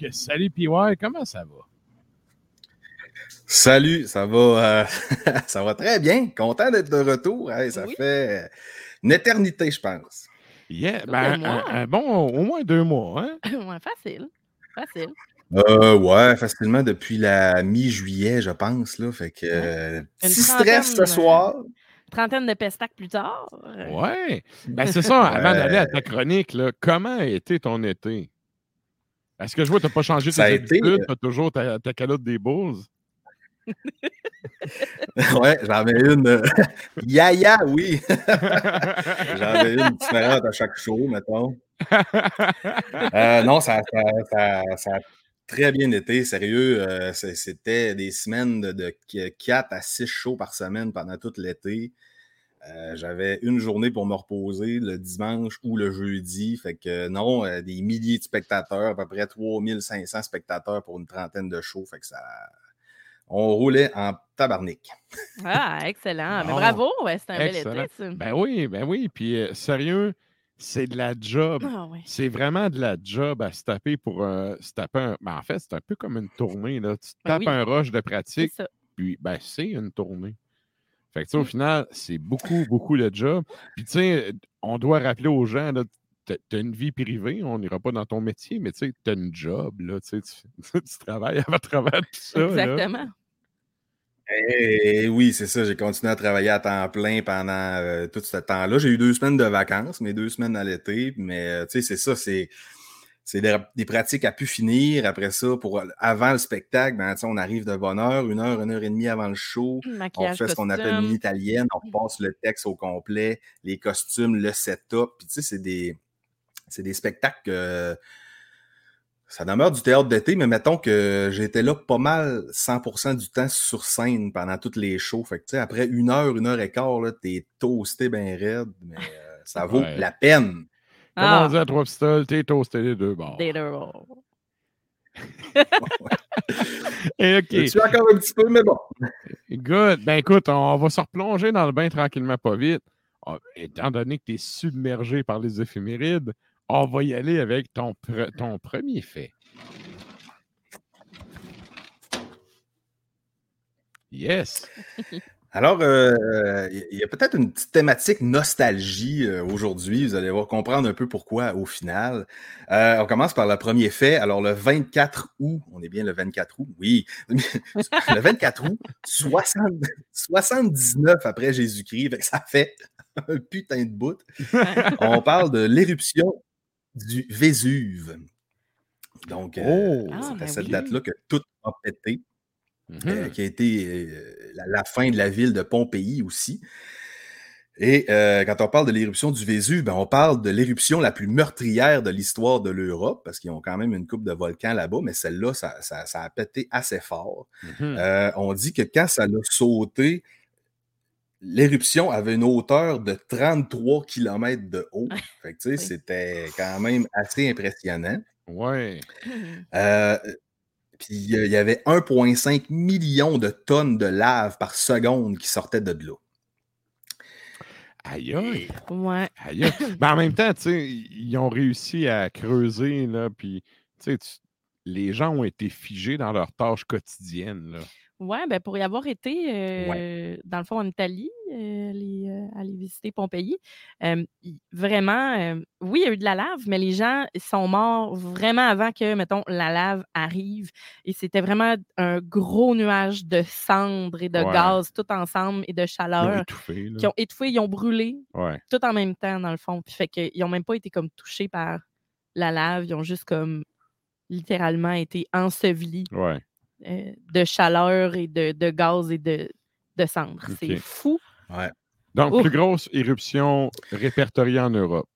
Donc, salut PY, comment ça va? Salut, ça va, euh, ça va très bien. Content d'être de retour. Hey, ça Oui. fait une éternité, je pense. Yeah, ben, mois. un, un bon, au moins deux mois, hein? ouais, facile. Facile. Euh, ouais, facilement depuis la mi-juillet, je pense. Là, fait que euh, petit stress ce trentaine, soir. Trentaine de pestacs plus tard. euh, Ouais. Ben, c'est ça, avant d'aller à ta chronique, là, comment a été ton été? Est-ce que je vois que tu n'as pas changé tes Ça été, habitudes? euh, Tu as toujours ta, ta calotte des Bulls? ouais, j'en ai une. euh, Yaya, oui. j'en ai une différente à chaque show, mettons. Euh, non, ça, ça, ça- très bien été. Sérieux, euh, c'était des semaines de, de 4 à 6 shows par semaine pendant tout l'été. Euh, J'avais une journée pour me reposer le dimanche ou le jeudi. Fait que non, euh, des milliers de spectateurs, à peu près 3500 spectateurs pour une trentaine de shows. Fait que ça. On roulait en tabarnak. Ah, excellent. Mais bravo, ouais, c'est un bel été, ça. Ben oui, ben oui. Puis, euh, sérieux, c'est de la job. Ah. C'est vraiment de la job à se taper pour euh, se taper un. Ben, en fait, c'est un peu comme une tournée. Là. Tu te Ben tapes oui. un rush de pratique, puis ben, c'est une tournée. Fait que, tu sais, au Mm. final, c'est beaucoup, beaucoup de job. Puis, tu sais, on doit rappeler aux gens, là, t'as t'as une vie privée, on n'ira pas dans ton métier, mais tu sais, t'as une job, là, tu tu, tu travailles à travers tout ça. là. Exactement. Eh oui, c'est ça. J'ai continué à travailler à temps plein pendant euh, tout ce temps-là. J'ai eu deux semaines de vacances, mais deux semaines à l'été. Mais euh, tu sais, c'est ça, c'est. C'est des, des pratiques à pu finir. Après ça, pour avant le spectacle, ben, tu sais, on arrive de bonne heure, une heure, une heure et demie avant le show. On fait ce qu'on appelle une italienne, on passe le texte au complet, les costumes, le setup. Puis tu sais, c'est des, c'est des spectacles que ça demeure du théâtre d'été, mais mettons que j'étais là pas mal 100% du temps sur scène pendant toutes les shows. Fait que tu sais, après une heure, une heure et quart, là, t'es toasté bien raide, mais euh, ça vaut Ouais. la peine. Ah, on dit à trois pistoles, t'es toasté les deux bords. des deux bords. Et Je OK. suis encore un petit peu, mais bon. Good. Ben écoute, on va se replonger dans le bain tranquillement, pas vite. Ah, Étant donné que tu es submergé par les éphémérides, on va y aller avec ton, pre- ton premier fait. Yes. Alors, euh, il y a peut-être une petite thématique nostalgie euh, aujourd'hui. Vous allez voir comprendre un peu pourquoi au final. Euh, on commence par le premier fait. Alors, le 24 août, on est bien le 24 août, oui. le 24 août, 60 79 après Jésus-Christ, ça fait un putain de bout. On parle de l'éruption du Vésuve. Donc, euh, Oh. Ah, c'est à ben cette oui. date-là que tout a pété Mhm. euh, qui a été euh, la, la fin de la ville de Pompéi aussi. Et euh, quand on parle de l'éruption du Vésuve, ben, on parle de l'éruption la plus meurtrière de l'histoire de l'Europe, parce qu'ils ont quand même une coupe de volcans là-bas, mais celle-là, ça, ça- ça a pété assez fort. Euh, on dit que quand ça l'a sauté, l'éruption avait une hauteur de 33 km de haut. Fait que, Oui. c'était quand même assez impressionnant. Ouais. Euh, puis il y avait 1,5 million de tonnes de lave par seconde qui sortaient de là. Aïe aïe. Ouais. Aïe aïe. Ben, en même temps, tu sais, ils ont réussi à creuser, là, puis, tu sais, tu- les gens ont été figés dans leurs tâches quotidiennes. Là. Oui, ben pour y avoir été, euh, dans le fond, en Italie, euh, aller, euh, aller visiter Pompéi, vraiment, oui, il y a eu de la lave, mais les gens sont morts vraiment avant que, mettons, la lave arrive. Et c'était vraiment un gros nuage de cendres et de Ouais. gaz tout ensemble et de Ils ont chaleur étouffé. qui ont étouffé, ils ont brûlé Ouais. tout en même temps, dans le fond. Puis fait qu'ils n'ont même pas été comme touchés par la lave, ils ont juste comme littéralement été ensevelis. Euh, de chaleur et de, de gaz et de, de cendres. C'est fou. Ouais. Donc, Ouf. plus grosse éruption répertoriée en Europe.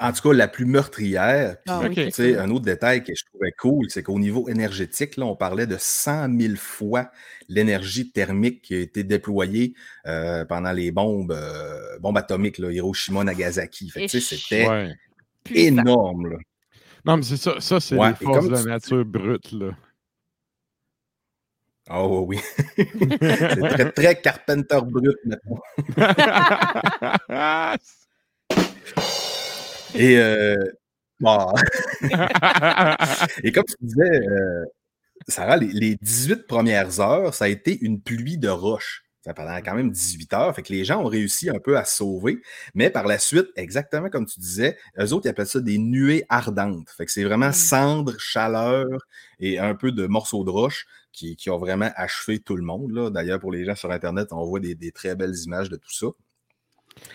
En tout cas, la plus meurtrière. Puis, Ah tu sais, un autre détail que je trouvais cool, c'est qu'au niveau énergétique, là, on parlait de 100 000 fois l'énergie thermique qui a été déployée euh, pendant les bombes, euh, bombes atomiques, là, Hiroshima, Nagasaki. C'était Ouais. Énorme. Là. Non, mais c'est ça. Ça, c'est Ouais, les forces de la tu- nature brute, là. Oh oui. c'est très, très Carpenter brut maintenant. Et, euh, bon. Et comme tu disais, euh, Sarah, les, les 18 premières heures, ça a été une pluie de roches. Ça pendant quand même 18 heures. Fait que les gens ont réussi un peu à se sauver. Mais par la suite, exactement comme tu disais, eux autres, ils appellent ça des nuées ardentes. Fait que c'est vraiment cendre, chaleur et un peu de morceaux de roche qui, qui ont vraiment achevé tout le monde. là. D'ailleurs, pour les gens sur Internet, on voit des, des très belles images de tout ça.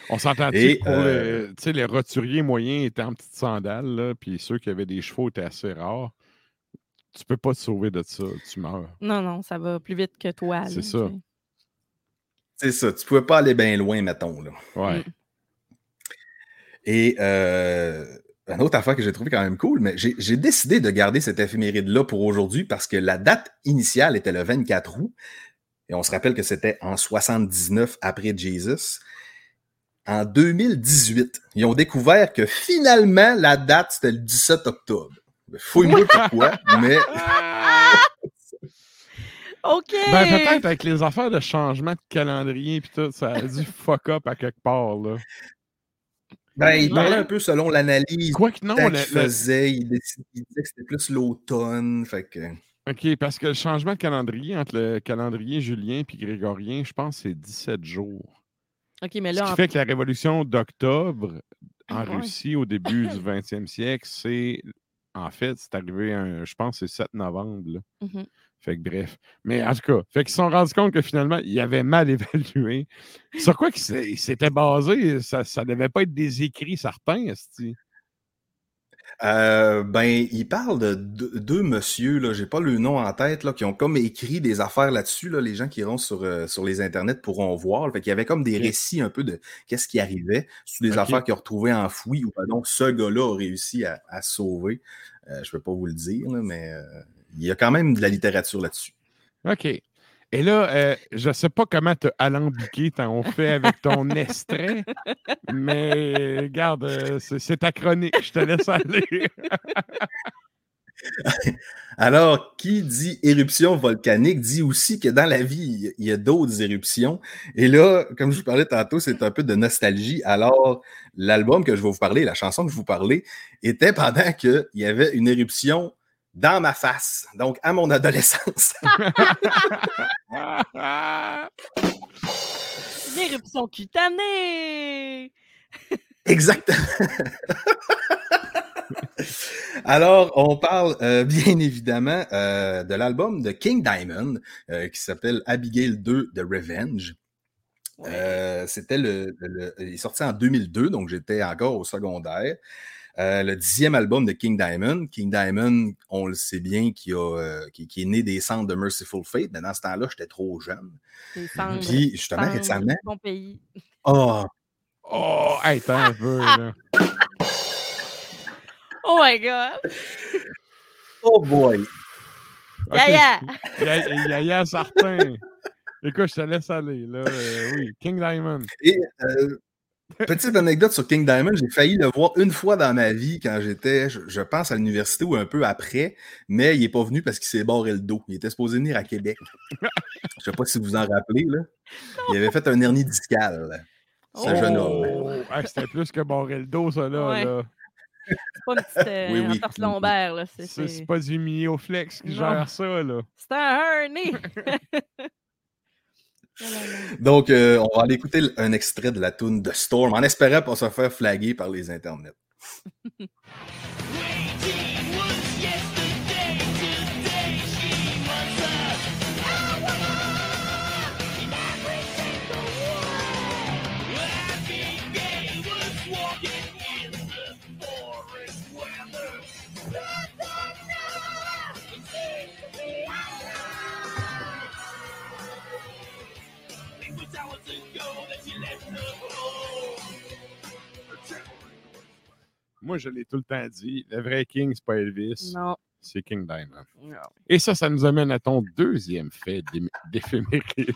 On s'entend que pour euh, les, tu sais, les roturiers moyens étaient en petites sandales, là, puis ceux qui avaient des chevaux étaient assez rares. Tu peux pas te sauver de ça, tu meurs. Non, non, ça va plus vite que toi. C'est ça. C'est ça. Tu pouvais pas aller bien loin, mettons. Là. Ouais. Mm. Et euh, une autre affaire que j'ai trouvé quand même cool, mais j'ai j'ai décidé de garder cette éphéméride-là pour aujourd'hui parce que la date initiale était le 24 août. Et on se rappelle que c'était en 79 après Jesus. En 2018, ils ont découvert que finalement, la date, c'était le 17 octobre. Fouille-moi pourquoi, mais OK! Ben, peut-être avec les affaires de changement de calendrier puis tout, ça a dû fuck up à quelque part, là. ben, il Ouais. parlait un peu selon l'analyse Quoique non, qu'il le- le- faisait. Il, décid- il disait que c'était plus l'automne. Fait que... OK, parce que le changement de calendrier entre le calendrier julien et grégorien, je pense que c'est 17 jours. OK, mais Ce là, qui en- fait que la révolution d'octobre en Ouais. Russie au début du 20e siècle, c'est en fait, c'est arrivé, un, je pense, que c'est 7 novembre. là. Mhm. Fait que bref. Mais en tout cas, fait qu'ils se sont rendus compte que finalement, ils avaient mal évalué. Sur quoi s'é- ils s'étaient basés, ça ne devait pas être des écrits certains, esti? Euh, ben, il parle de deux, messieurs, là, j'ai pas le nom en tête, là, qui ont comme écrit des affaires là-dessus, là, les gens qui iront sur, euh, sur les internets pourront voir. Fait qu'il y avait comme des récits un peu de qu'est-ce qui arrivait. C'est des affaires qu'ils ont retrouvées enfouies ou donc ce gars-là a réussi à, sauver. Euh, je peux pas vous le dire, là, mais euh, il y a quand même de la littérature là-dessus. OK. Et là, euh, je ne sais pas comment te alambiqué on fait avec ton extrait, mais regarde, euh, c'est c'est ta chronique, je te laisse aller. Alors, qui dit éruption volcanique dit aussi que dans la vie, il y a d'autres éruptions. Et là, comme je vous parlais tantôt, c'est un peu de nostalgie. Alors, l'album que je vais vous parler, la chanson que je vous parlais, était pendant qu'il y avait une éruption dans ma face, donc à mon adolescence. Une éruption cutanée! Exactement. Alors, on parle euh, bien évidemment euh, de l'album de King Diamond euh, qui s'appelle Abigail 2 The Revenge. Euh, C'était le, le- Il est sorti en 2002, donc j'étais encore au secondaire. Euh, le dixième album de King Diamond. King Diamond, on le sait bien, qui, a, euh, qui, qui est né des centres de Merciful Fate, mais dans ce temps-là, j'étais trop jeune. Des cendres. Puis, justement, cendres, récemment, Bon pays. oh, oh, hey, attends un peu, là. Oh my God! oh boy! Yaya! Yaya, Yaya certain. Écoute, je te laisse aller, là. euh, oui, King Diamond. Et euh, petite anecdote sur King Diamond, j'ai failli le voir une fois dans ma vie quand j'étais, je, je pense, à l'université ou un peu après, mais il n'est pas venu parce qu'il s'est barré le dos. Il était supposé venir à Québec. je sais pas si vous vous en rappelez, là. Il avait fait un hernie discale, ce jeune homme. Oh, C'était plus que barrer le dos, ça, là. Ouais. là. C'est pas une petite euh, Oui, oui. entorse lombaire. là. C'est- pas du Mioflex qui Non. gère ça, là. c'est un hernie. Donc, euh, on va aller écouter un extrait de la tune de Storm en espérant pas se faire flaguer par les internets. Moi, je l'ai tout le temps dit. Le vrai King, c'est pas Elvis, Non. c'est King Diamond. non. Et ça, ça nous amène à ton deuxième fait d'éphéméride.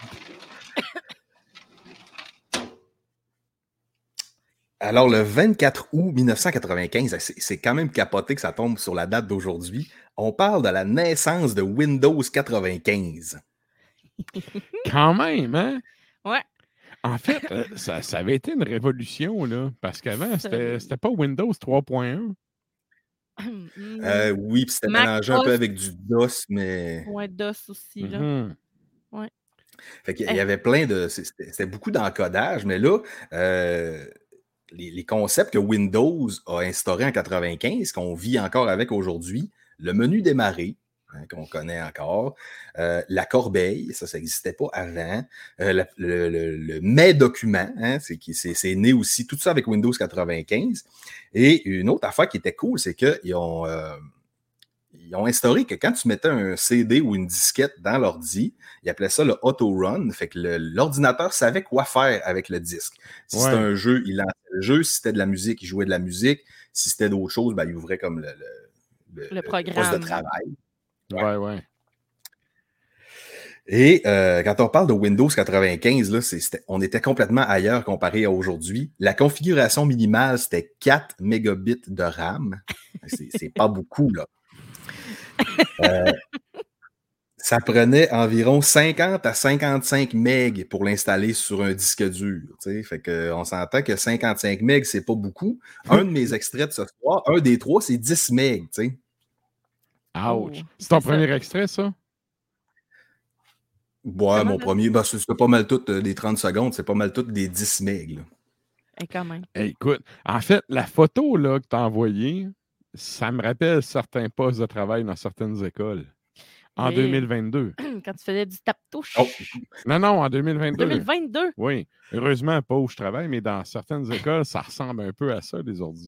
Alors, le 24 août 1995, c'est c'est quand même capoté que ça tombe sur la date d'aujourd'hui. On parle de la naissance de Windows 95. Quand même, hein? Ouais. En fait, euh, ça, ça avait été une révolution, là, parce qu'avant, c'était c'était pas Windows 3.1. Mm. Euh, oui, puis c'était Mac mélangé un peu avec du DOS, mais. Ouais, DOS aussi. Là. Mhm. Fait qu'il y avait plein de. c'est- C'était c'était beaucoup d'encodage, mais là, euh, les, les concepts que Windows a instaurés en 95, qu'on vit encore avec aujourd'hui, le menu démarrer, hein, qu'on connaît encore, euh, la corbeille, ça, ça n'existait pas avant, euh, la- le, le, le mais document, hein, c'est qui- c'est c'est né aussi, tout ça avec Windows 95. Et une autre affaire qui était cool, c'est qu'ils ont. euh, ils ont instauré que quand tu mettais un CD ou une disquette dans l'ordi, ils appelaient ça le auto-run. Fait que le- l'ordinateur savait quoi faire avec le disque. Si Ouais. c'était un jeu, il lançait le jeu. Si c'était de la musique, il jouait de la musique. Si c'était d'autres choses, ben, il ouvrait comme le, le, Le poste programme. de travail. Ouais, ouais. Et euh, quand on parle de Windows 95, là, c'est- c'était- on était complètement ailleurs comparé à aujourd'hui. La configuration minimale, c'était 4 mégabits de RAM. C'est c'est pas beaucoup, là. Euh, ça prenait environ 50 à 55 MB pour l'installer sur un disque dur. Fait que, on s'entend que 55 MB, c'est pas beaucoup. Un de mes extraits de ce soir, un des trois, c'est 10 MB. Sais. Oh, Ouch. c'est ton ça. premier extrait, ça? Ouais, mon premier, ben, c'est c'est pas mal tout euh, des 30 secondes, c'est pas mal tout des 10 MB. là. Eh, quand même. Eh, écoute, en fait, la photo là, que tu as envoyée, ça me rappelle certains postes de travail dans certaines écoles. En Et- 2022. Quand tu faisais du tape-touche. Oh, Non, non, en 2022. 2022. Oui. Heureusement, pas où je travaille, mais dans certaines écoles, ça ressemble un peu à ça, les ordi.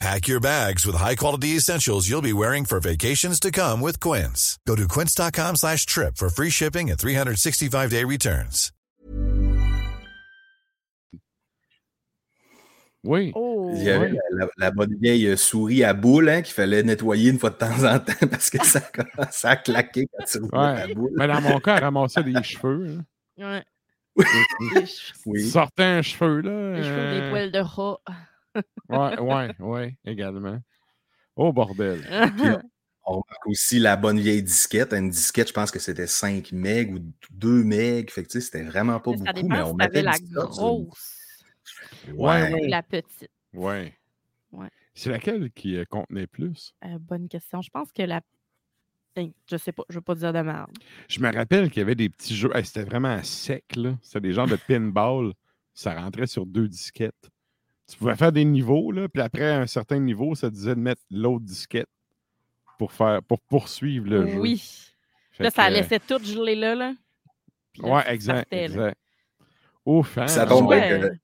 Pack your bags with high-quality essentials you'll be wearing for vacations to come with Quince. Go to quince.com slash trip for free shipping and 365-day returns. Oui. Oh. Il y avait Ouais. la, la- la bonne vieille euh, souris à boule hein, qu'il fallait nettoyer une fois de temps en temps parce que ça commençait à claquer quand tu roulais Ouais. la boule. Mais dans mon cas, elle ramassait des cheveux. hein. Ouais. Tu Les, Oui. sortais un cheveu, là. les cheveux des euh, poils de rat. Ouais, ouais, ouais, également. Oh, bordel. On remarque aussi la bonne vieille disquette. Une disquette, je pense que c'était 5 MB ou 2 MB. Fait que, tu sais, c'était vraiment pas Mais beaucoup, mais on si mettait la grosse Ouais. ou la petite. Ouais. Ouais. C'est laquelle qui euh, contenait plus? Euh, bonne question. Je pense que la. Hey, Je sais pas, je veux pas dire de merde. Je me rappelle qu'il y avait des petits jeux. Hey, C'était vraiment sec, là. C'était des genres de pinball. Ça rentrait sur deux disquettes. Tu pouvais faire des niveaux, là, puis après un certain niveau, ça disait de mettre l'autre disquette pour faire pour poursuivre le jeu. Oui. Là, ça que, laissait tout geler là. là. Puis là, Ouais, exact. partait, là. exact. Ouf, hein? Ça tombe bien Ouais. que-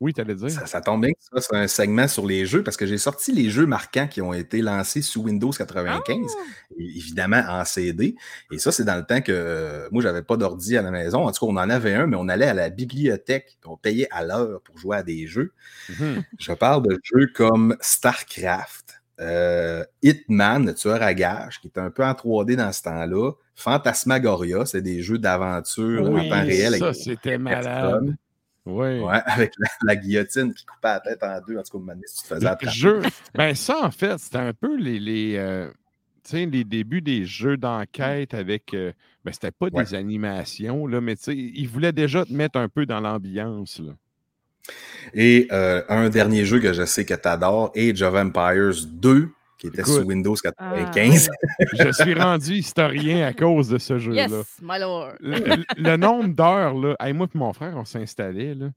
Oui, t'allais dire. Ça, ça tombe bien que ça, c'est un segment sur les jeux parce que j'ai sorti les jeux marquants qui ont été lancés sous Windows 95, Ah! évidemment en CD. Et ça, c'est dans le temps que euh, moi, j'avais pas d'ordi à la maison. En tout cas, on en avait un, mais on allait à la bibliothèque, on payait à l'heure pour jouer à des jeux. Mhm. Je parle de jeux comme StarCraft, euh, Hitman, le tueur à gages, qui était un peu en 3D dans ce temps-là. Phantasmagoria, c'est des jeux d'aventure en temps réel. ça, c'était malade. personnes. Oui. Ouais, avec la, la guillotine qui coupait la tête en deux. En tout cas, si tu te faisais attraper. jeu. Ben, ça, en fait, c'était un peu les, les, euh, les débuts des jeux d'enquête avec. euh, ben, c'était pas Ouais. des animations, là, mais tu sais, ils voulaient déjà te mettre un peu dans l'ambiance. là. Et euh, un dernier jeu que je sais que tu adores, Age of Empires 2, qui était Écoute. sous Windows Ah, 95. Je suis rendu historien à cause de ce jeu-là. Yes, my lord. Le, nombre d'heures, là, hey, moi et mon frère, on s'installait, là.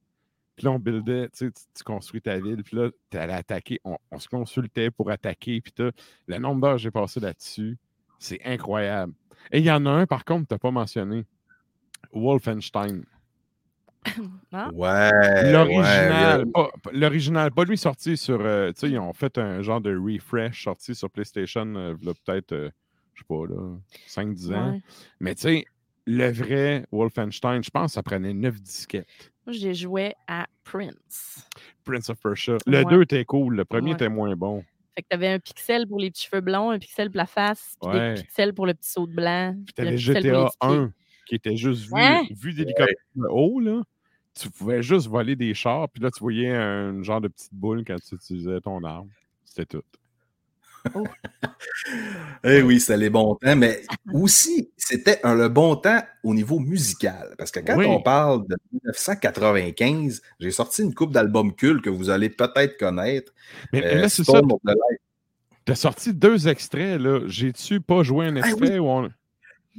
Puis là, on buildait, tu sais, tu- tu construis ta ville, puis là, tu allais attaquer, on, on se consultait pour attaquer, puis t'as- le nombre d'heures que j'ai passé là-dessus, c'est incroyable. Et il y en a un, par contre, tu n'as pas mentionné. Wolfenstein. Ah, Ouais. L'original, ouais, pas, l'original, pas lui sorti sur. euh, tu sais, ils ont fait un genre de refresh sorti sur PlayStation, euh, peut-être, euh, je sais pas, là, 5-10 ans. ouais. Mais tu sais, le vrai Wolfenstein, je pense que ça prenait 9 disquettes. Moi, j'ai joué à Prince. Prince of Persia. Le Ouais. 2 était cool, le premier Ouais. était moins bon. Fait que t'avais un pixel pour les petits cheveux blonds, un pixel pour la face, puis Ouais. des pixels pour le petit saut de blanc. Puis t'avais le pixel pour les GTA petits pieds. 1 qui était juste vu, Hein? vu d'hélicoptère haut, là. Tu pouvais juste voler des chars, puis là, tu voyais un genre de petite boule quand tu utilisais ton arme. C'était tout. Eh oui, c'était les bons temps, mais aussi, c'était un- le bon temps au niveau musical. Parce que quand Oui. on parle de 1995, j'ai sorti une coupe d'albums cultes que vous allez peut-être connaître. Mais Euh, là, c'est ça. T'as sorti deux extraits, là. J'ai-tu pas joué un Ah oui. extrait ou on...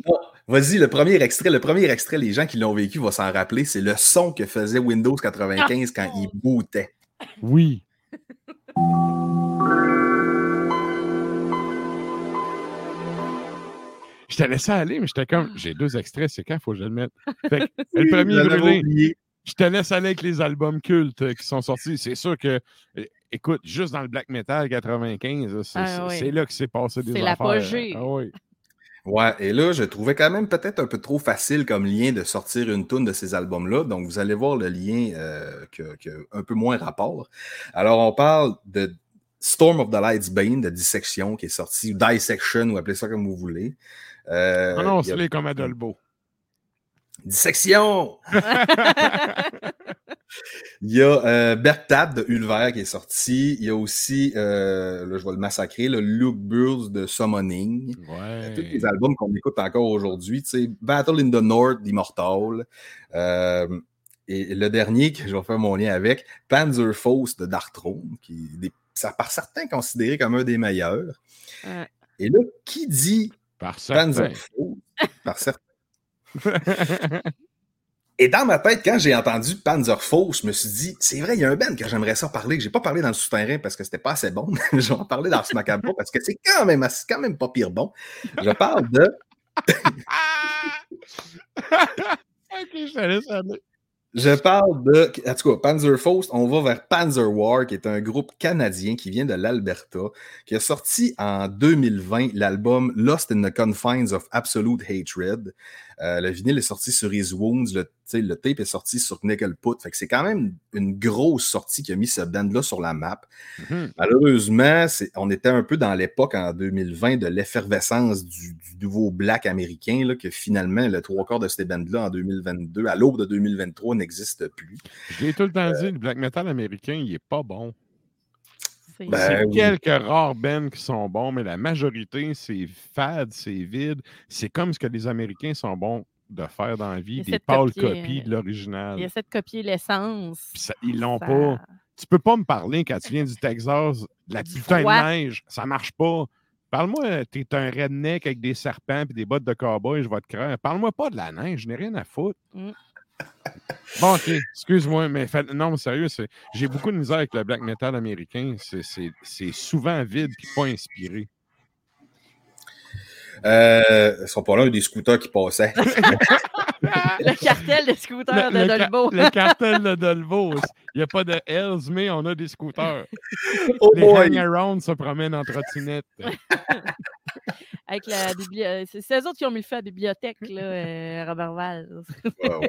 Bon, Vas-y, le premier extrait, le premier extrait, les gens qui l'ont vécu vont s'en rappeler, c'est le son que faisait Windows 95 quand il bootait. Oui. Je t'ai laissé aller, mais j'étais comme, j'ai deux extraits, c'est quand faut que je le mette? Fait que, le premier Je brûlé, te laisse aller avec les albums cultes euh, qui sont sortis. C'est sûr que, écoute, juste dans le black metal 95, là, c'est Ah c'est- oui. c'est là que c'est passé des C'est affaires. l'apogée. Ah oui. Ouais, et là, je trouvais quand même peut-être un peu trop facile comme lien de sortir une toune de ces albums-là. Donc, vous allez voir le lien euh, que, que- un peu moins rapport. Alors, on parle de Storm of the Lights Bane de Dissection qui est sorti, ou Dissection, ou appelez ça comme vous voulez. Euh, non, a- comme Adolbo. Dissection! Il y a euh, Bertad de Ulver qui est sorti. Il y a aussi, euh, là, je vais le massacrer, le Luke Burls de Summoning. Ouais. Tous les albums qu'on écoute encore aujourd'hui, tu sais, Battle in the North d'Immortal. Euh, et le dernier que je vais faire mon lien avec, Panzer Faust de Darkthrone, qui est des- par certains considéré comme un des meilleurs. Ouais. Et là, qui dit Par Panzer certains. Faust? Par certains. Et dans ma tête, quand j'ai entendu Panzer Faust, je me suis dit, c'est vrai, il y a un band que j'aimerais ça parler, que j'ai pas parlé dans le souterrain parce que c'était pas assez bon, je vais en parler dans ce macabre parce que c'est quand même, quand même pas pire bon. Je parle de ok, je. Je parle de. En tout cas, Panzer Faust, on va vers Panzer War, qui est un groupe canadien qui vient de l'Alberta, qui a sorti en 2020 l'album Lost in the Confines of Absolute Hatred. Euh, le vinyle est sorti sur His Wounds, le, tape est sorti sur Nickel Put. Fait que c'est quand même une grosse sortie qui a mis ce band-là sur la map. Mhm. Malheureusement, c'est- on était un peu dans l'époque en 2020 de l'effervescence du, du nouveau black américain, là, que finalement, le trois quarts de ces bandes-là en 2022, à l'aube de 2023, n'existe plus. Je l'ai tout le temps dit, le black metal américain, il est pas bon. C'est- Ben, oui. quelques rares bands qui sont bons, mais la majorité, c'est fade, c'est vide. C'est comme ce que les Américains sont bons de faire dans la vie, Ils des essaient de pâles copier, copies de l'original. Il essaie de copier l'essence. Ils l'ont Ça- pas. Tu peux pas me parler quand tu viens du Texas, de la Du putain froid. de neige, ça marche pas. Parle-moi, t'es un redneck avec des serpents et des bottes de cowboy, je vais te craindre. Parle-moi pas de la neige, je n'ai rien à foutre. Mm. Bon, ok, excuse-moi, mais fait- non, mais sérieux, c'est- j'ai beaucoup de misère avec le black metal américain. C'est- C'est c'est souvent vide et pas inspiré. Euh, ils sont pas là, il y a des scooters qui passaient. Le cartel de scooters Le, de le ca- Dolbo. le cartel de Dolbo. Il n'y a pas de Hells, mais on a des scooters. Oh Les boy! hang-arounds se promènent en trottinette. Avec la bibliothèque. C'est c'est eux autres qui ont mis le feu à la bibliothèque, là, euh, Robert Val. Ouais, ouais.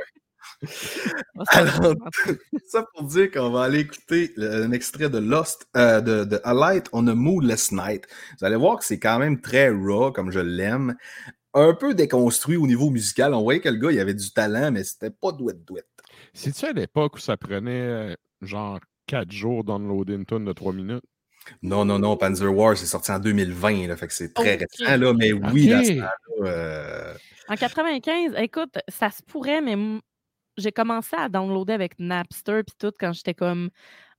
Alors, ça pour dire qu'on va aller écouter un extrait de Lost, euh, de, de A Light on a Moonless Night. Vous allez voir que c'est quand même très raw, comme je l'aime. Un peu déconstruit au niveau musical. On voyait que le gars, il avait du talent, mais c'était pas douette-douette. C'est-tu à l'époque où ça prenait euh, genre 4 jours d'unloader une tonne de 3 minutes? Non, non, non, Panzer War, c'est sorti en 2020, là, fait que c'est très récent, là, mais oui, dans ce temps-là, euh, En 95, écoute, ça se pourrait, mais j'ai commencé à downloader avec Napster puis tout quand j'étais comme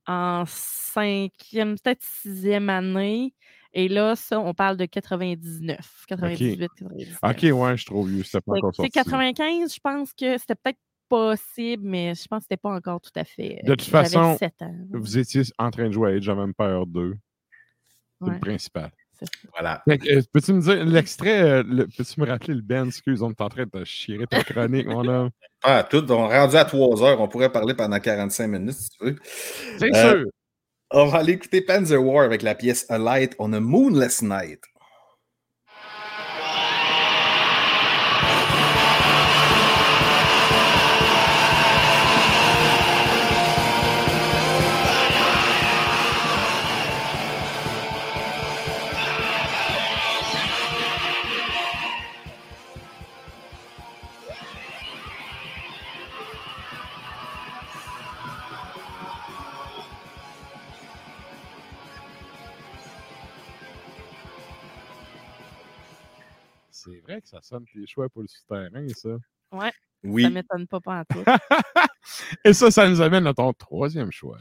en cinquième, peut-être sixième année. Et là, ça, on parle de 99, 98, 99. Ok, ouais, je suis trop vieux, c'était pas encore tu sais, sorti. 95, je pense que c'était peut-être possible, mais je pense que c'était pas encore tout à fait. De euh, toute j'avais façon, 7 ans. Vous étiez en train de jouer à Age of Empire 2. C'est Ouais, le principal. Voilà. Euh, Peux-tu me dire, l'extrait, euh, le- peux-tu me rappeler le Ben? Excuse, on est en train de chier ta chronique, mon homme. Ah, tout, on est rendu à 3 heures, on pourrait parler pendant 45 minutes, si tu veux. C'est Euh, sûr. On va aller écouter Panzer War avec la pièce A Light on a Moonless Night. Que ça sonne tes choix pour le souterrain, ça. Ouais, Oui. ça m'étonne pas pas en tout. Et ça, ça nous amène à ton troisième choix.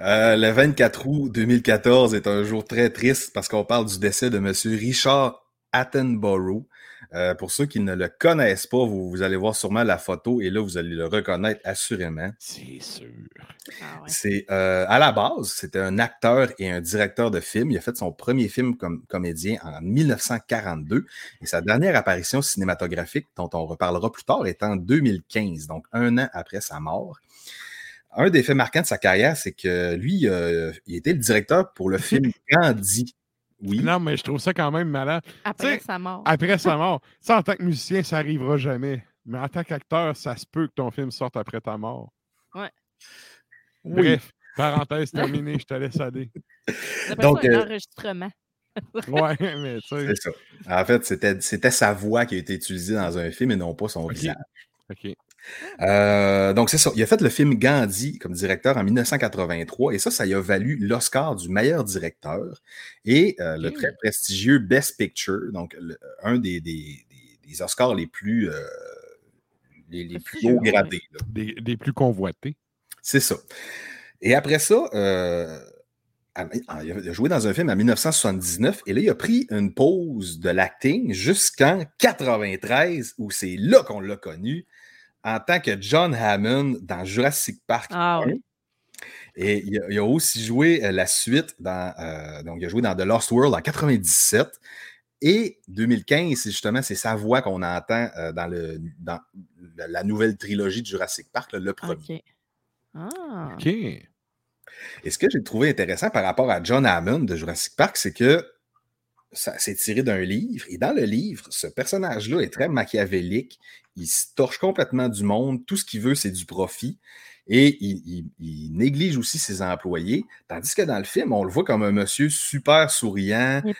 Euh, le 24 août 2014 est un jour très triste parce qu'on parle du décès de M. Richard Attenborough. Euh, pour ceux qui ne le connaissent pas, vous, vous allez voir sûrement la photo et là, vous allez le reconnaître assurément. C'est sûr. Ah ouais. C'est euh, à la base, c'était un acteur et un directeur de film. Il a fait son premier film comme comédien en 1942 et sa dernière apparition cinématographique, dont on reparlera plus tard, est en 2015, donc un an après sa mort. Un des faits marquants de sa carrière, c'est que lui, euh, il était le directeur pour le film Gandhi. Oui. Non, mais je trouve ça quand même malade. Après sa mort. Après sa mort. Ça, en tant que musicien, ça arrivera jamais. Mais en tant qu'acteur, ça se peut que ton film sorte après ta mort. Oui. Bref, parenthèse terminée, je te laisse aller. Donc, ça, un euh, enregistrement. Ouais, mais tu sais. C'est ça. En fait, c'était c'était sa voix qui a été utilisée dans un film et non pas son Ok. visage. OK. Euh, donc, c'est ça. Il a fait le film Gandhi comme directeur en 1983 et ça, ça lui a valu l'Oscar du meilleur directeur et euh, le très prestigieux Best Picture, donc le- un des, des- des- des Oscars les plus, euh, les, les plus Prestigieux, haut gradés. là. Des, des plus convoités. C'est ça. Et après ça, euh, à- il a joué dans un film en 1979 et là, il a pris une pause de l'acting jusqu'en 93 où c'est là qu'on l'a connu en tant que John Hammond dans Jurassic Park. Ah 1. oui. Et il a, il a aussi joué euh, la suite dans. euh, donc, il a joué dans The Lost World en 97. Et 2015, c'est justement c'est sa voix qu'on entend euh, dans, le, dans la- la nouvelle trilogie de Jurassic Park, là, le premier. OK. Ah. OK. Et ce que j'ai trouvé intéressant par rapport à John Hammond de Jurassic Park, c'est que ça s'est tiré d'un livre. Et dans le livre, ce personnage-là est très machiavélique. Il se torche complètement du monde. Tout ce qu'il veut, c'est du profit. Et il, il- il néglige aussi ses employés. Tandis que dans le film, on le voit comme un monsieur super souriant. Les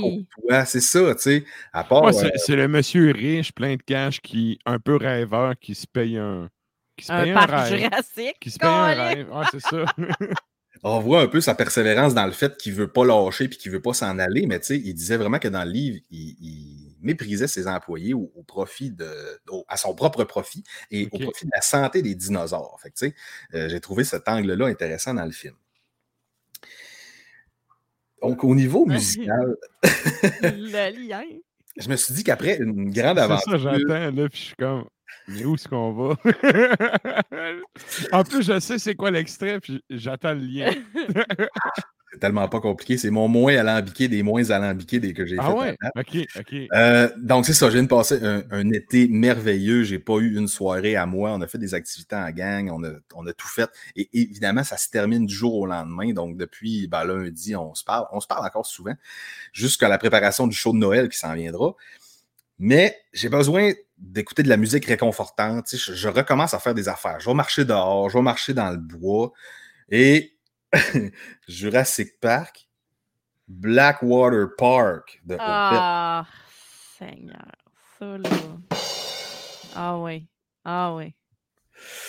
courtois. C'est ça, tu sais. À part. Ouais, euh, c'est, c'est le monsieur riche, plein de cash, qui un peu rêveur, qui se paye un. Qui se paye Un un, parc rêve. jurassique. Qui se paye un rêve. Ouais, c'est ça. on voit un peu sa persévérance dans le fait qu'il veut pas lâcher puis qu'il veut pas s'en aller, mais tu sais, il disait vraiment que dans le livre, il, il méprisait ses employés au, au profit de, au- à son propre profit et au profit de la santé des dinosaures. Fait que, tu sais, euh, j'ai trouvé cet angle-là intéressant dans le film. Donc, au niveau musical, Le lien. je me suis dit qu'après une grande c'est aventure, ça, j'attends, là, puis je suis comme. Mais où est-ce qu'on va? en plus, je sais c'est quoi l'extrait, puis j'attends le lien. C'est tellement pas compliqué. C'est mon moins alambiqué des moins alambiqués des que j'ai Ah fait. ouais? OK, OK. Euh, donc, c'est ça. Je viens de passer un, un été merveilleux. J'ai pas eu une soirée à moi. On a fait des activités en gang. On a, on a tout fait. Et évidemment, ça se termine du jour au lendemain. Donc, depuis ben, lundi, on se parle. On se parle encore souvent jusqu'à la préparation du show de Noël qui s'en viendra. Mais j'ai besoin d'écouter de la musique réconfortante. Tu sais, je, je recommence à faire des affaires. Je vais marcher dehors, je vais marcher dans le bois. Et Jurassic Park, Blackwater Park de. Ah, Seigneur. Ça, là. Ah oui. Ah oui.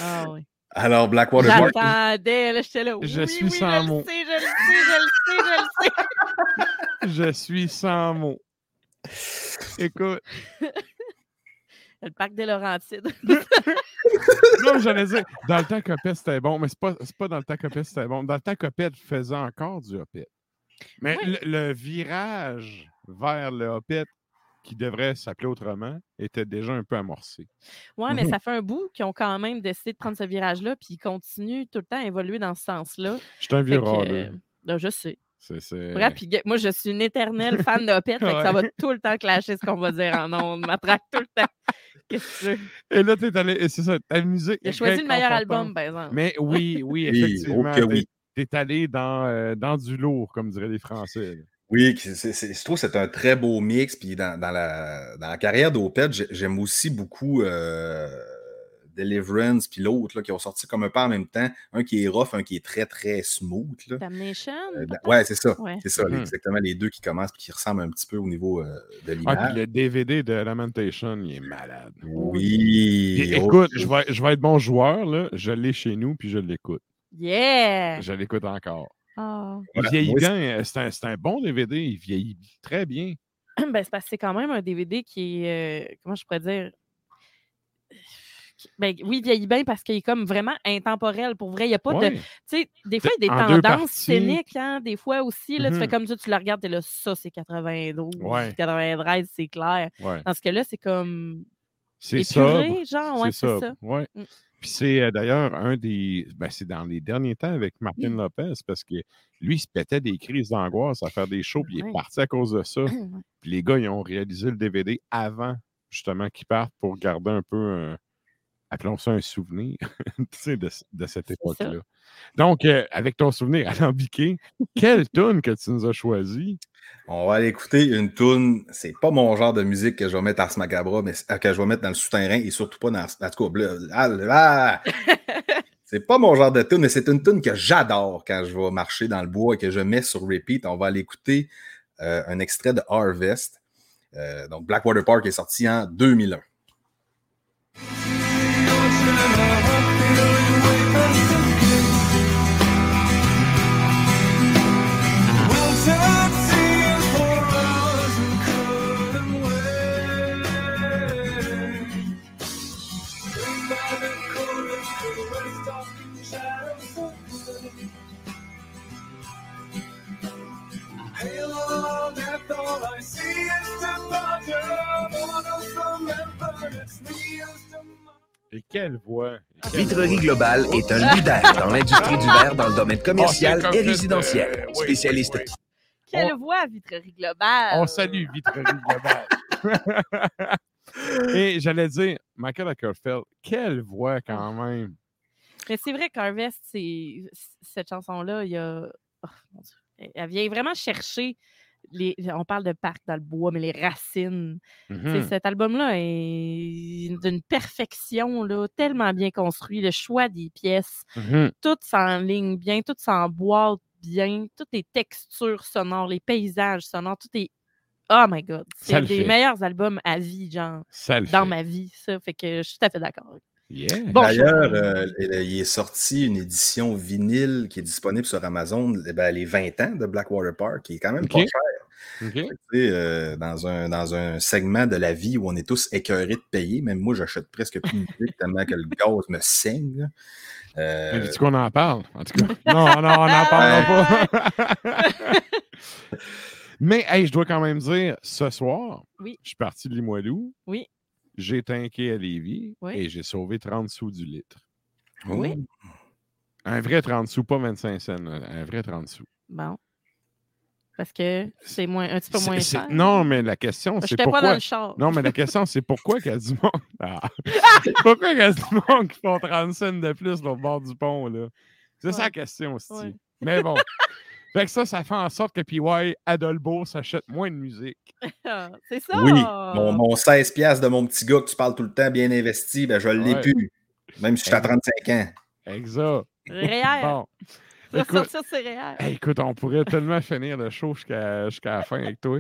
Ah oui. Alors, Blackwater Park. J'attendais, là, j'étais là. Je oui, suis oui, sans je mots. le sais, je le sais, je le sais, je le sais. Je suis sans mots. Écoute, Le parc des Laurentides. non, j'allais dire, dans le temps qu'Opet, c'était bon, mais c'est pas, pas dans le temps qu'Opet, c'était bon. Dans le temps qu'Opet faisait encore du Opet. Mais Oui. le, le virage vers le Opet, qui devrait s'appeler autrement, était déjà un peu amorcé. Ouais, mais ça fait un bout qu'ils ont quand même décidé de prendre ce virage-là, puis ils continuent tout le temps à évoluer dans ce sens-là. Je suis un vieux que, râleux. euh, là, je sais. C'est, c'est... Bref, puis moi, je suis une éternelle fan de que ça va tout le temps clasher ce qu'on va dire en ondes. M'attraque tout le temps. Qu'est-ce que tu veux? Et là, t'es allé, c'est ça, ta musique. Est choisi le meilleur album, par exemple. Mais oui, oui, Oui, effectivement. oh que t'es- oui. T'es allé dans, euh, dans du lourd, comme diraient les Français. là. Oui, c'est- c'est- je trouve que c'est un très beau mix. Puis dans, dans la, dans la carrière d'Opeth, j'ai- j'aime aussi beaucoup euh, Deliverance, puis l'autre, là, qui ont sorti comme un peu en même temps. Un qui est rough, un qui est très, très smooth. Là. Damnation? Euh, ouais, c'est ça. Ouais. C'est ça, Mhm. exactement. Les deux qui commencent puis qui ressemblent un petit peu au niveau euh, de Ah, l'image. puis le DVD de Lamentation, il est malade. Oui. Et oh, écoute, je vais, je vais être bon joueur, là. Je l'ai chez nous, puis je l'écoute. Yeah! Je l'écoute encore. Ah. Il Voilà, vieillit bien. euh, C'est un, c'est un bon DVD. Il vieillit très bien. Ben, c'est parce que c'est quand même un DVD qui est. euh, comment je pourrais dire? Ben, oui, il vieillit bien parce qu'il est comme vraiment intemporel. Pour vrai, il n'y a pas de. Tu sais, des fois, il y a des tendances scéniques, hein, des fois aussi. Là, Tu fais Mhm. comme ça, tu le regardes, et là, ça, c'est 92, Ouais. 93, c'est clair. ouais. Dans ce cas-là, c'est comme. C'est ça. genre, ouais, c'est ça. Ouais. Mm. Puis c'est euh, d'ailleurs un des. Ben, c'est dans les derniers temps avec Martin Mm. Lopez parce que lui, il se pétait des crises d'angoisse à faire des shows, puis il est parti à cause de ça. Puis les gars, ils ont réalisé le DVD avant, justement, qu'ils partent pour garder un peu, appelons ça un souvenir, tu sais, de, de cette époque-là. Donc, euh, avec ton souvenir alambiqué, quelle tune que tu nous as choisi? On va aller écouter une toune. C'est pas mon genre de musique que je vais mettre à Ars Macabra, mais euh, que je vais mettre dans le souterrain et surtout pas dans. En tout cas, bleu- ah, ah! c'est pas mon genre de tune, mais c'est une tune que j'adore quand je vais marcher dans le bois et que je mets sur repeat. On va aller écouter euh, un extrait de Harvest. Euh, donc, Blackwater Park est sorti en 2001. Et quelle quelle Vitrerie. Globale est un leader dans l'industrie du verre dans le domaine commercial Oh, c'est comme et résidentiel. euh, oui, Spécialiste oui, oui. Quelle voix, Vitrerie Globale! On salue Vitrerie Globale. Et j'allais dire, Michael Ackerfeld, quelle voix quand même! Mais c'est vrai qu'Harvest, cette chanson-là, il y a. oh, mon Dieu. Elle- Elle vient vraiment chercher. Les... On parle de parc dans le bois, mais les racines. Mhm. Cet album-là est d'une perfection, là, tellement bien construit. Le choix des pièces, Mhm. tout s'enligne bien, tout s'emboîte bien, toutes les textures sonores, les paysages sonores, tout est. Oh my God! C'est des fait. meilleurs albums à vie, genre, Ça dans fait. ma vie, ça. Fait que je suis tout à fait d'accord. Yeah. Bon D'ailleurs, euh, il est sorti une édition vinyle qui est disponible sur Amazon, eh ben, les 20 ans de Blackwater Park, qui est quand même pas cher. Euh, dans, un, dans un segment de la vie où on est tous écœurés de payer, même moi, j'achète presque plus de musique tellement que le gaz me saigne. là. Euh, Mais dis-tu qu'on en parle? En tout cas, non, non, on n'en parlera pas. Mais, hey, je dois quand même dire, ce soir, Oui. je suis parti de Limoilou. Oui. J'ai tanké à Lévis Oui. et j'ai sauvé 30 sous du litre. Oui. Un vrai 30 sous, pas 25 cents, un vrai 30 sous. Bon. Parce que c'est moins, un petit peu moins cher. Non, mais la question, c'est J'étais pas dans pourquoi. le char. Non, mais la question, c'est pourquoi qu'il y a du monde. Ah. pourquoi qu'il y a du monde qui font 30 cents de plus au bord du pont, là? C'est ça Ouais. la question aussi. Ouais. Mais bon. fait que ça, ça fait en sorte que PY Adolbo s'achète moins de musique. Ah, c'est ça. Oui, mon, mon 16$ piastres de mon petit gars que tu parles tout le temps, bien investi, ben je l'ai Ouais. plus. Même si je suis à Exact. 35 ans. Exact. Réel. Bon. Écoute. Hey, écoute, on pourrait tellement finir le show jusqu'à la fin avec toi.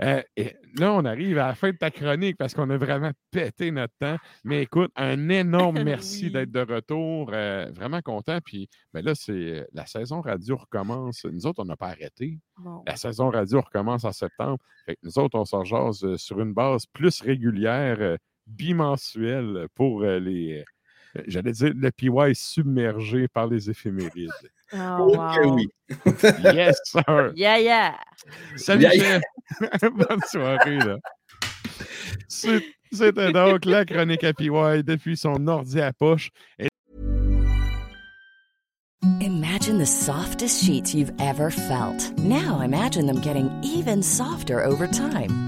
Euh, et là, on arrive à la fin de ta chronique parce qu'on a vraiment pété notre temps. Mais écoute, un énorme merci Oui. d'être de retour. euh, vraiment content. Puis ben là, c'est la saison radio recommence. Nous autres, on n'a pas arrêté. Bon. La saison radio recommence en septembre. Fait que nous autres, on s'en jase euh, sur une base plus régulière, bimensuelle pour les. Euh, J'allais dire le PY submergé par les éphémérides. Oh, wow. oui. Yes, sir! Yeah, yeah. Salut, Yeah, chef! Bonne soirée, là. C'est- C'était donc la chronique à PY depuis son ordi à poche. Imagine the softest sheets you've ever felt. Now imagine them getting even softer over time.